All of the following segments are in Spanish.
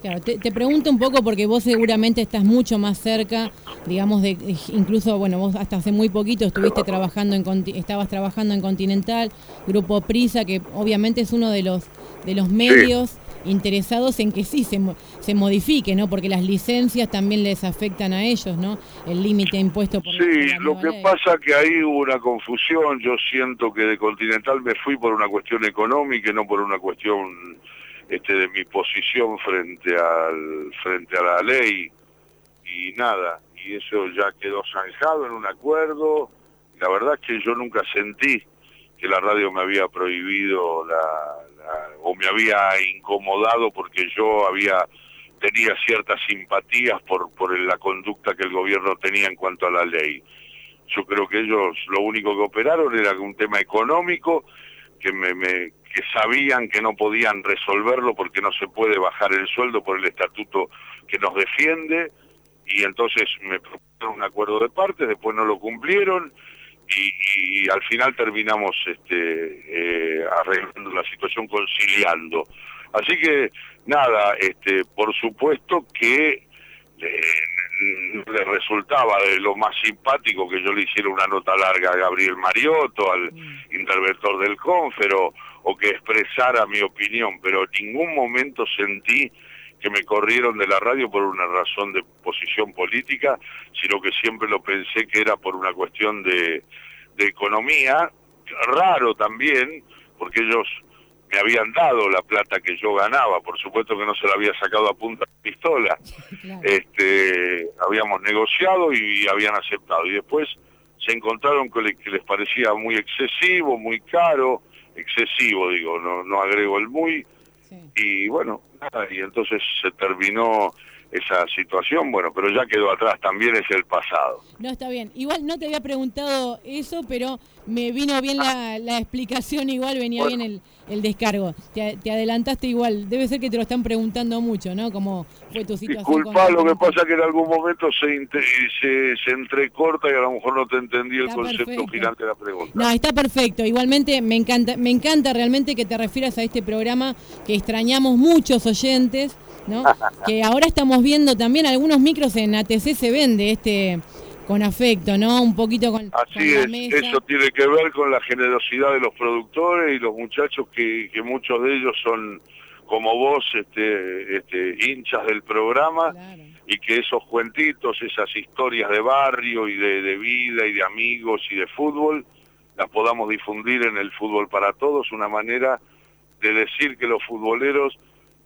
Claro, te, te, pregunto un poco porque vos seguramente estás mucho más cerca, digamos, de incluso, bueno, vos hasta hace muy poquito estuviste trabajando en estabas trabajando en Continental, Grupo Prisa, que obviamente es uno de los de los medios interesados en que sí se, se modifique, ¿no? Porque las licencias también les afectan a ellos, ¿no? El límite impuesto por Sí, lo que pasa que ahí hubo una confusión, yo siento que de Continental me fui por una cuestión económica y no por una cuestión este de mi posición frente al frente a la ley y nada, y eso ya quedó zanjado en un acuerdo. La verdad es que yo nunca sentí que la radio me había prohibido la, o me había incomodado porque yo había tenía ciertas simpatías por por la conducta que el gobierno tenía en cuanto a la ley. Yo creo que ellos lo único que operaron era un tema económico que me, me que sabían que no podían resolverlo porque no se puede bajar el sueldo por el estatuto que nos defiende y entonces me propusieron un acuerdo de partes, después no lo cumplieron y, al final terminamos este, eh, arreglando la situación, conciliando. Así que nada, este, por supuesto que eh, le resultaba de lo más simpático que yo le hiciera una nota larga a Gabriel Mariotto, al mm. interventor del Confero, o que expresara mi opinión, pero en ningún momento sentí que me corrieron de la radio por una razón de posición política, sino que siempre lo pensé que era por una cuestión de, de economía, raro también, porque ellos me habían dado la plata que yo ganaba, por supuesto que no se la había sacado a punta de pistola, este, habíamos negociado y habían aceptado, y después se encontraron con que les parecía muy excesivo, muy caro, excesivo digo, no, no agrego el muy, y bueno, nada, y entonces se terminó esa situación, bueno, pero ya quedó atrás, también es el pasado. No, está bien. Igual no te había preguntado eso, pero me vino bien la, la explicación, igual venía bien el, el descargo. Te, te, adelantaste igual, debe ser que te lo están preguntando mucho, ¿no? ¿Cómo fue tu situación? Disculpa, lo que pasa que en algún momento se, se, se, entrecorta y a lo mejor no te entendí el concepto final de la pregunta. No, está perfecto. Igualmente me encanta, me encanta realmente que te refieras a este programa que extrañamos muchos oyentes ¿no? que ahora estamos viendo también algunos micros en ATC se vende este con afecto, ¿no? Un poquito con, Así es, eso tiene que ver con la generosidad de los productores y los muchachos que, que muchos de ellos son como vos, este, este, hinchas del programa y que esos cuentitos, esas historias de barrio y de, de vida y de amigos y de fútbol, las podamos difundir en el fútbol para todos, una manera de decir que los futboleros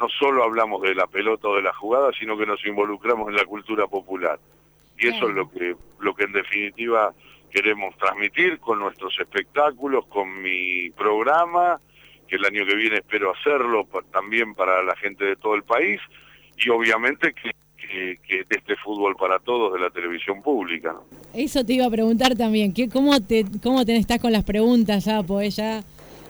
no solo hablamos de la pelota o de la jugada, sino que nos involucramos en la cultura popular. Y eso es lo que, lo que en definitiva queremos transmitir con nuestros espectáculos, con mi programa, que el año que viene espero hacerlo también para la gente de todo el país, y obviamente que, que, este fútbol para todos de la televisión pública. Eso te iba a preguntar también, ¿qué, cómo, te, ¿cómo te estás con las preguntas ya? Pues ya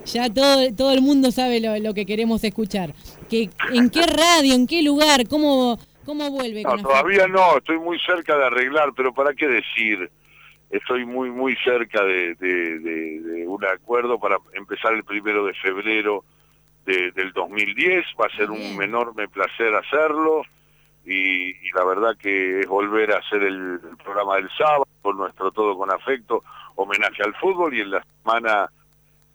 ya todo, todo el mundo sabe lo, que queremos escuchar. Que, ¿En qué radio, en qué lugar, cómo, cómo vuelve? No, todavía no, estoy muy cerca de arreglar, pero ¿para qué decir? Estoy muy, muy cerca de, de, un acuerdo para empezar el primero de febrero del 2010. Va a ser un enorme placer hacerlo. Y, la verdad que es volver a hacer el, el programa del sábado con nuestro Todo con Afecto, homenaje al fútbol y en la semana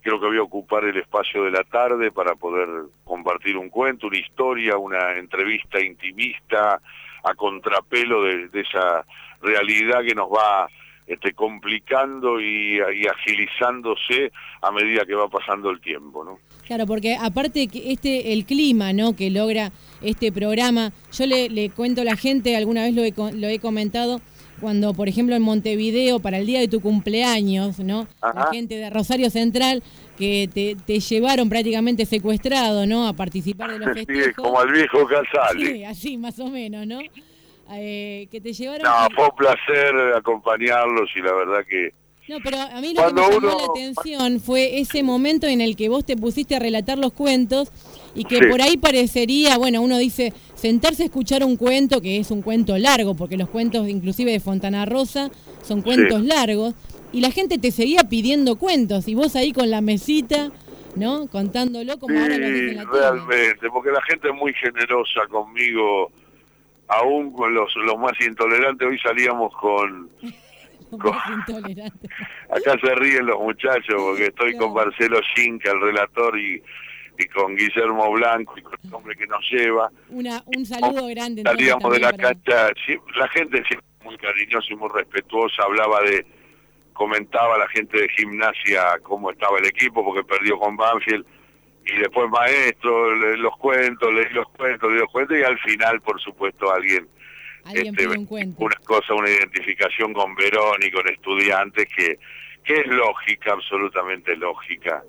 creo que voy a ocupar el espacio de la tarde para poder compartir un cuento, una historia, una entrevista intimista a contrapelo de, esa realidad que nos va este, complicando y, agilizándose a medida que va pasando el tiempo, ¿no? Claro, porque aparte que este el clima, ¿no? Que logra este programa, yo le, cuento a la gente, alguna vez lo he comentado, cuando, por ejemplo, en Montevideo, para el día de tu cumpleaños, ¿no? La gente de Rosario Central que te, te, llevaron prácticamente secuestrado, ¿no? A participar de los festejos. Sí, como al viejo Casale. Sí, así más o menos, ¿no? Eh, que te llevaron... No, fue un placer acompañarlos y la verdad que... No, pero a mí lo que me llamó la atención fue ese momento en el que vos te pusiste a relatar los cuentos y que por ahí parecería, bueno, uno dice, sentarse a escuchar un cuento, que es un cuento largo, porque los cuentos inclusive de Fontana Rosa son cuentos largos, y la gente te seguía pidiendo cuentos, y vos ahí con la mesita, ¿no? Contándolo como ahora lo dicen la realmente, porque la gente es muy generosa conmigo, aún con los, los más intolerantes. Hoy salíamos con... Acá se ríen los muchachos porque estoy con Marcelo Schinka, el relator, y, y con Guillermo Blanco y con el hombre que nos lleva. Una, un saludo grande. Salíamos de la cancha, la gente siempre muy cariñosa y muy respetuosa, hablaba de comentaba la gente de gimnasia cómo estaba el equipo porque perdió con Banfield y después maestro, los cuentos, leí los cuentos, leí los cuentos y al final, por supuesto, alguien, este, un una cosa, una identificación con Verón y con estudiantes que, que es lógica, absolutamente lógica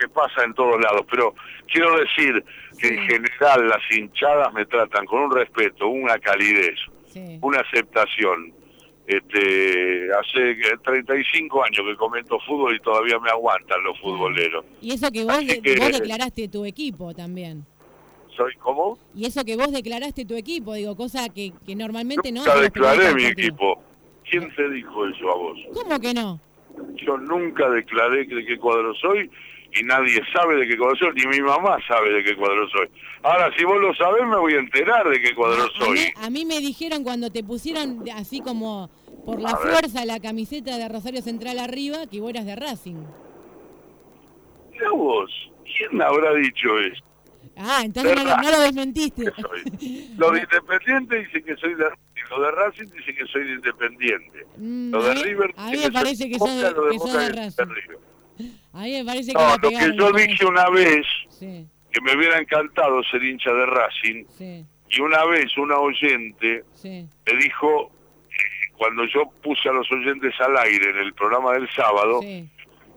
que pasa en todos lados. Pero quiero decir que en general las hinchadas me tratan con un respeto, una calidez, una aceptación, este, hace 35 años que comento fútbol y todavía me aguantan los futboleros. Y eso que vos, vos declaraste tu equipo también. ¿Soy cómo? Y eso que vos declaraste tu equipo, digo, cosa que, que normalmente nunca no... declaré mi equipo. ¿Quién te dijo eso a vos? ¿Cómo que no? Yo nunca declaré de qué cuadro soy y nadie sabe de qué cuadro soy, ni mi mamá sabe de qué cuadro soy. Ahora, si vos lo sabés, me voy a enterar de qué cuadro soy. a mí, me dijeron cuando te pusieron así como por la fuerza la camiseta de Rosario Central arriba que vos eras de Racing. ¿Qué vos? ¿Quién habrá dicho eso? Ah, entonces no, lo desmentiste. Los de Independiente dicen que soy de Racing, los de Racing dicen que soy de Independiente. Mm, los de River A mí me parece que soy de, de Racing. A mí me parece que no, lo que yo dije una vez, que me hubiera encantado ser hincha de Racing, y una vez una oyente me dijo cuando yo puse a los oyentes al aire en el programa del sábado,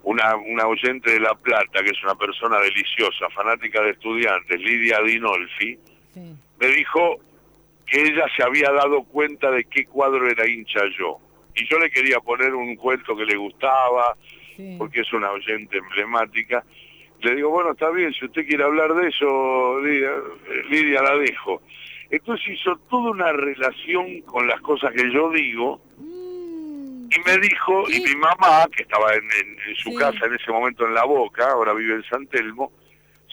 una, una oyente de La Plata, que es una persona deliciosa, fanática de estudiantes, Lidia Dinolfi, me dijo que ella se había dado cuenta de qué cuadro era hincha yo. Y yo le quería poner un cuento que le gustaba, porque es una oyente emblemática. Le digo, bueno, está bien, si usted quiere hablar de eso, Lidia la dejo. Entonces hizo toda una relación con las cosas que yo digo mm. y me dijo, y mi mamá, que estaba en, su casa en ese momento en La Boca, ahora vive en San Telmo,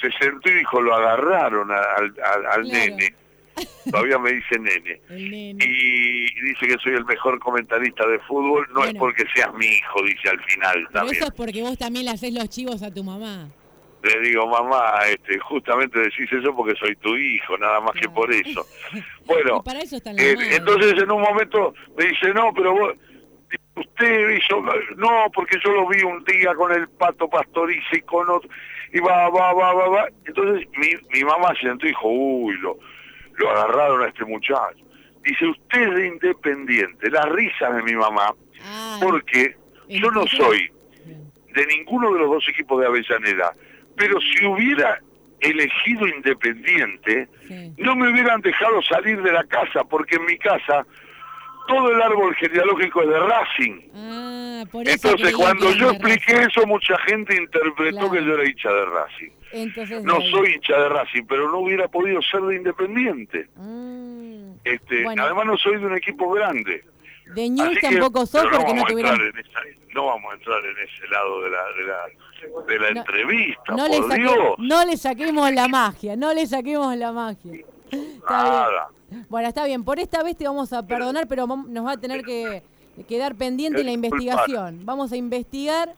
se sentó y dijo, lo agarraron al, nene. Todavía me dice nene. Y dice que soy el mejor comentarista de fútbol. No es porque seas mi hijo, dice al final. Pero eso es porque vos también le haces los chivos a tu mamá le digo, mamá, este, justamente decís eso porque soy tu hijo, nada más que por eso. Bueno, eh, entonces en un momento me dice, no, pero vos, usted hizo, no, porque yo lo vi un día con el pato pastorice y con otro, y va, va, va, va, va. Entonces mi, mi mamá se sentó y dijo, uy, lo, lo agarraron a este muchacho. Dice, usted es de independiente, la risa de mi mamá, ah, porque yo no soy de ninguno de los dos equipos de Avellaneda pero si hubiera elegido independiente, no me hubieran dejado salir de la casa, porque en mi casa todo el árbol genealógico es de Racing. Ah, Entonces, cuando yo expliqué eso, mucha gente interpretó que yo era hincha de Racing. No soy hincha de Racing, pero no hubiera podido ser de Independiente. Mm. Este, Además, no soy de un equipo grande. De News tampoco sos porque no, tuvieron... no vamos a entrar en ese lado de la, de la, de la entrevista, no por le Dios. No le saquemos la magia, no le saquemos la magia. Nada. Bueno, está bien, por esta vez te vamos a perdonar, pero nos va a tener que quedar pendiente la investigación. Vamos a investigar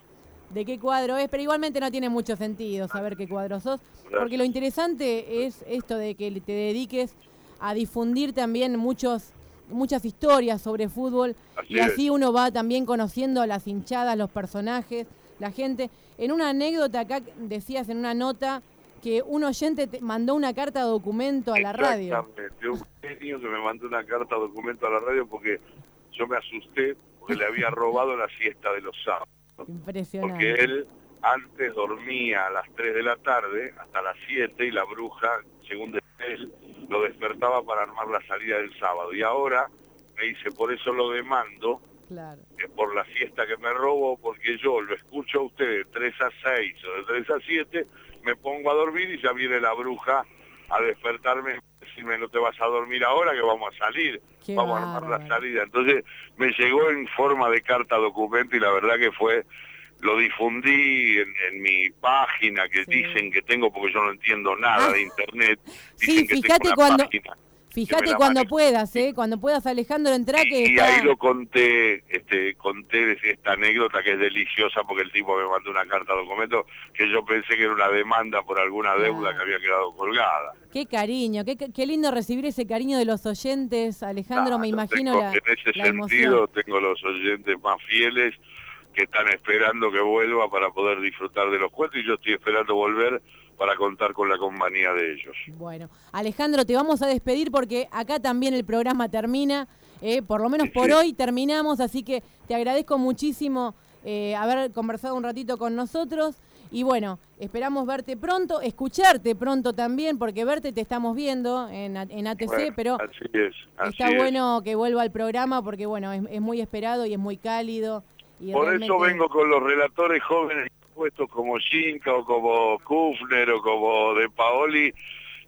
de qué cuadro es, pero igualmente no tiene mucho sentido saber qué cuadro sos, porque lo interesante es esto de que te dediques a difundir también muchos muchas historias sobre fútbol y así uno va también conociendo las hinchadas, los personajes, la gente. En una anécdota acá decías en una nota que un oyente te mandó una carta de documento a la radio. Exactamente, un genio que me mandó una carta de documento a la radio porque yo me asusté porque le había robado la siesta de los sábados. Impresionante. Porque él antes dormía a las 3 de la tarde hasta las 7 y la bruja, según él, lo despertaba para armar la salida del sábado. Y ahora me dice, por eso lo demando, que por la siesta que me robo, porque yo lo escucho a usted de 3 a 6 o de 3 a 7, me pongo a dormir y ya viene la bruja a despertarme decirme no te vas a dormir ahora que vamos a salir, vamos a armar la salida. Entonces me llegó en forma de carta documento y la verdad que fue lo difundí en, mi página que dicen que tengo porque yo no entiendo nada de internet. sí, fíjate cuando Fíjate cuando puedas, ¿eh? Cuando puedas, Alejandro, entra que Y ahí lo conté, este, conté esta anécdota que es deliciosa porque el tipo me mandó una carta documento que yo pensé que era una demanda por alguna deuda que había quedado colgada. Qué cariño, qué, qué, lindo recibir ese cariño de los oyentes, Alejandro, me imagino la, En ese sentido tengo los oyentes más fieles que están esperando que vuelva para poder disfrutar de los cuentos y yo estoy esperando volver para contar con la compañía de ellos. Bueno, Alejandro, te vamos a despedir porque acá también el programa termina, eh, por lo menos por hoy terminamos, así que te agradezco muchísimo eh, haber conversado un ratito con nosotros. Y bueno, esperamos verte pronto, escucharte pronto también, porque verte te estamos viendo en, en ATC, pero así es, está bueno que vuelva al programa porque bueno, es, muy esperado y es muy cálido. Por eso vengo con los relatores jóvenes puestos como Shinka o como Kufner o como De Paoli,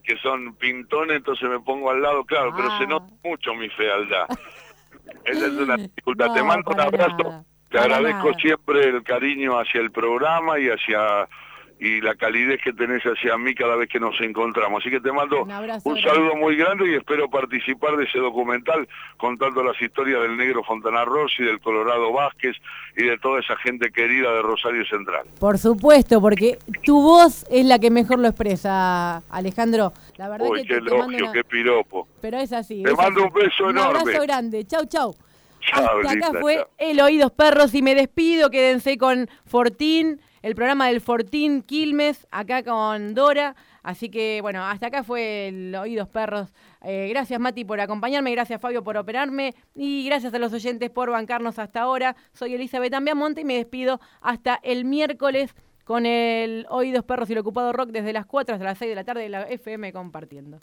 que son pintones, entonces me pongo al lado, claro, pero se ah. nota mucho mi fealdad. Esa es una dificultad. te mando un abrazo. Te agradezco siempre el cariño hacia el programa y hacia y la calidez que tenés hacia mí cada vez que nos encontramos. Así que te mando un, saludo muy grande y espero participar de ese documental contando las historias del negro Fontana Rossi, del Colorado Vázquez y de toda esa gente querida de Rosario Central. Por supuesto, porque tu voz es la que mejor lo expresa, Alejandro. La verdad Uy, qué elogio, qué piropo. Pero es así. Te mando un beso enorme. Un abrazo grande. Chau, chau. Hasta acá fue El Oídos Perros y me despido. Quédense con Fortín el programa del Fortín Quilmes, acá con Dora. Así que, bueno, hasta acá fue el Oídos Perros. Eh, gracias, Mati, por acompañarme. Gracias, Fabio, por operarme. Y gracias a los oyentes por bancarnos hasta ahora. Soy Elizabeth Ambiamonte y me despido hasta el miércoles con el Oídos Perros y el Ocupado Rock desde las 4 hasta las 6 de la tarde de la FM compartiendo.